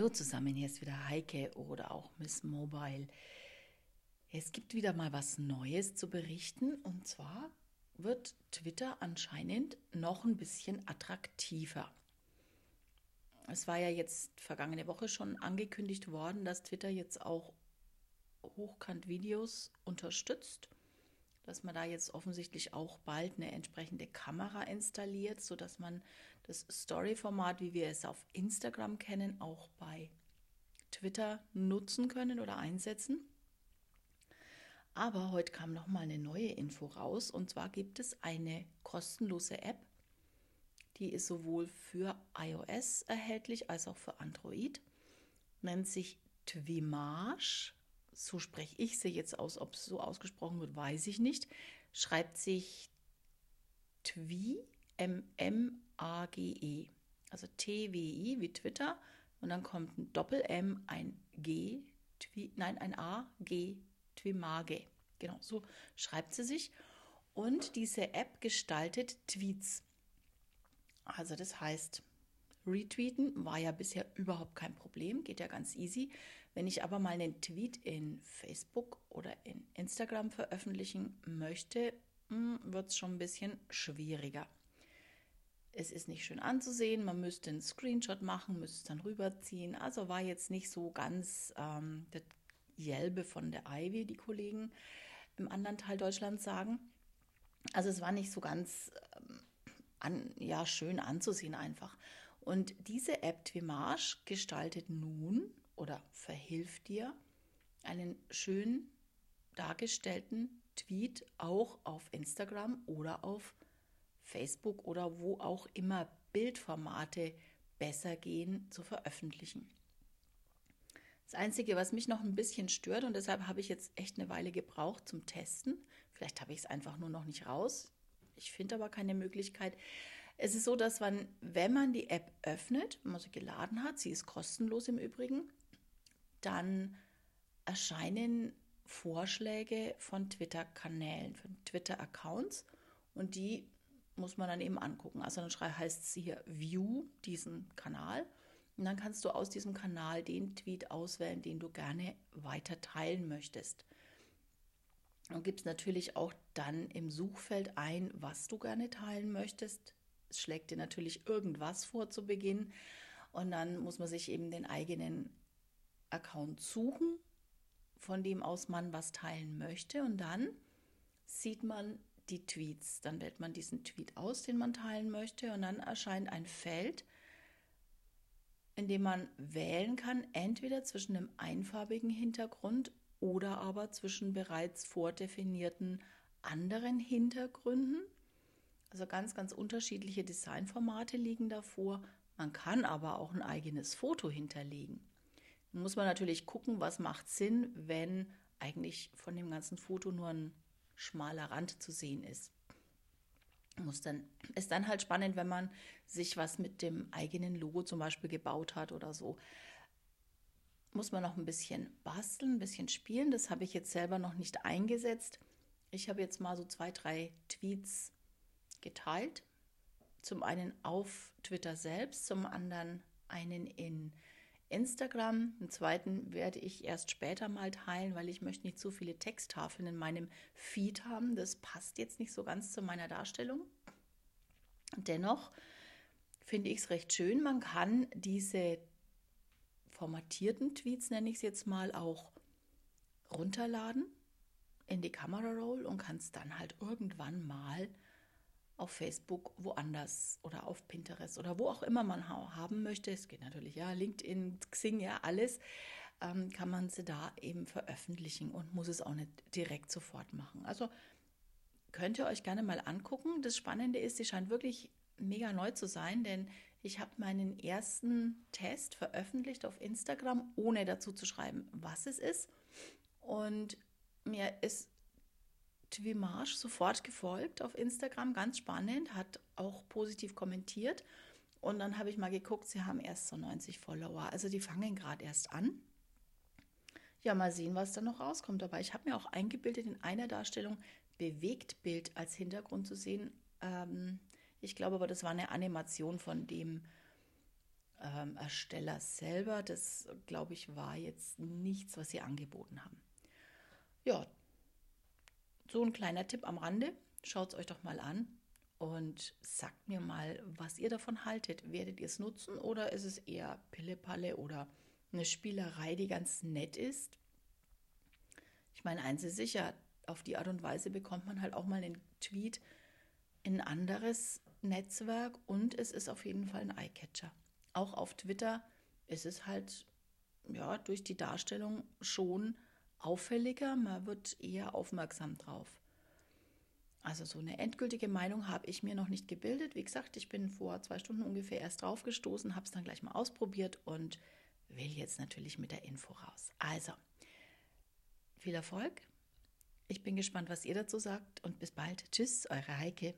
Hallo zusammen, hier ist wieder Heike oder auch Miss Mobile. Es gibt wieder mal was Neues zu berichten und zwar wird Twitter anscheinend noch ein bisschen attraktiver. Es war ja jetzt vergangene Woche schon angekündigt worden, dass Twitter jetzt auch Hochkant-Videos unterstützt, dass man da jetzt offensichtlich auch bald eine entsprechende Kamera installiert, sodass man das Story-Format, wie wir es auf Instagram kennen, auch bei Twitter nutzen können oder einsetzen. Aber heute kam noch mal eine neue Info raus und zwar gibt es eine kostenlose App, die ist sowohl für iOS erhältlich als auch für Android, nennt sich Twimage. So spreche ich sie jetzt aus, ob es so ausgesprochen wird, weiß ich nicht. Schreibt sich Twi M-M-A-G-E. Also T-W-I wie Twitter. Und dann kommt ein Doppel-M, ein G, Twi, nein, ein A, G, Twimage. Genau, so schreibt sie sich. Und diese App gestaltet Tweets. Also das heißt, Retweeten war ja bisher überhaupt kein Problem, geht ja ganz easy. Wenn ich aber mal einen Tweet in Facebook oder in Instagram veröffentlichen möchte, hm, wird es schon ein bisschen schwieriger es ist nicht schön anzusehen. Man müsste einen Screenshot machen, müsste es dann rüberziehen. Also war jetzt nicht so ganz ähm, das Jelbe von der Ivy, die Kollegen im anderen Teil Deutschlands sagen. Also es war nicht so ganz ähm, an, ja, schön anzusehen einfach. Und diese App Twimage gestaltet nun oder verhilft dir, einen schön dargestellten Tweet auch auf Instagram oder auf Facebook oder wo auch immer Bildformate besser gehen zu veröffentlichen. Das Einzige, was mich noch ein bisschen stört, und deshalb habe ich jetzt echt eine Weile gebraucht zum Testen, vielleicht habe ich es einfach nur noch nicht raus, ich finde aber keine Möglichkeit. Es ist so, dass man, wenn man die App öffnet, wenn man sie geladen hat, sie ist kostenlos im Übrigen, dann erscheinen Vorschläge von Twitter-Kanälen, von Twitter-Accounts und die muss man dann eben angucken. Also dann heißt es hier View diesen Kanal und dann kannst du aus diesem Kanal den Tweet auswählen, den du gerne weiter teilen möchtest. Und gibst natürlich auch dann im Suchfeld ein, was du gerne teilen möchtest. Es schlägt dir natürlich irgendwas vor zu Beginn und dann muss man sich eben den eigenen Account suchen, von dem aus man was teilen möchte und dann sieht man die Tweets. Dann wählt man diesen Tweet aus, den man teilen möchte, und dann erscheint ein Feld, in dem man wählen kann, entweder zwischen einem einfarbigen Hintergrund oder aber zwischen bereits vordefinierten anderen Hintergründen. Also ganz, ganz unterschiedliche Designformate liegen davor. Man kann aber auch ein eigenes Foto hinterlegen. Nun muss man natürlich gucken, was macht Sinn, wenn eigentlich von dem ganzen Foto nur ein schmaler Rand zu sehen ist. Muss dann, ist dann halt spannend, wenn man sich was mit dem eigenen Logo zum Beispiel gebaut hat oder so. Muss man noch ein bisschen basteln, ein bisschen spielen. Das habe ich jetzt selber noch nicht eingesetzt. Ich habe jetzt mal so zwei, drei Tweets geteilt. Zum einen auf Twitter selbst, zum anderen einen in Instagram. Den zweiten werde ich erst später mal teilen, weil ich möchte nicht so viele Texttafeln in meinem Feed haben. Das passt jetzt nicht so ganz zu meiner Darstellung. Dennoch finde ich es recht schön. Man kann diese formatierten Tweets, nenne ich es jetzt mal, auch runterladen in die Camera Roll und kann es dann halt irgendwann mal auf Facebook woanders oder auf Pinterest oder wo auch immer man haben möchte. Es geht natürlich, ja, LinkedIn, Xing, ja, alles ähm, kann man sie da eben veröffentlichen und muss es auch nicht direkt sofort machen. Also könnt ihr euch gerne mal angucken. Das Spannende ist, sie scheint wirklich mega neu zu sein, denn ich habe meinen ersten Test veröffentlicht auf Instagram, ohne dazu zu schreiben, was es ist. Und mir ist Twimage sofort gefolgt auf Instagram, ganz spannend, hat auch positiv kommentiert. Und dann habe ich mal geguckt, sie haben erst so 90 Follower. Also die fangen gerade erst an. Ja, mal sehen, was da noch rauskommt. Aber ich habe mir auch eingebildet, in einer Darstellung Bewegtbild als Hintergrund zu sehen. Ähm, ich glaube aber, das war eine Animation von dem ähm, Ersteller selber. Das, glaube ich, war jetzt nichts, was sie angeboten haben. Ja, so ein kleiner Tipp am Rande. Schaut es euch doch mal an und sagt mir mal, was ihr davon haltet. Werdet ihr es nutzen oder ist es eher Pillepalle oder eine Spielerei, die ganz nett ist? Ich meine, eins ist sicher, auf die Art und Weise bekommt man halt auch mal einen Tweet in ein anderes Netzwerk und es ist auf jeden Fall ein Eyecatcher. Auch auf Twitter ist es halt ja durch die Darstellung schon auffälliger, man wird eher aufmerksam drauf. Also so eine endgültige Meinung habe ich mir noch nicht gebildet. Wie gesagt, ich bin vor zwei Stunden ungefähr erst drauf gestoßen, habe es dann gleich mal ausprobiert und will jetzt natürlich mit der Info raus. Also, viel Erfolg. Ich bin gespannt, was ihr dazu sagt und bis bald. Tschüss, eure Heike.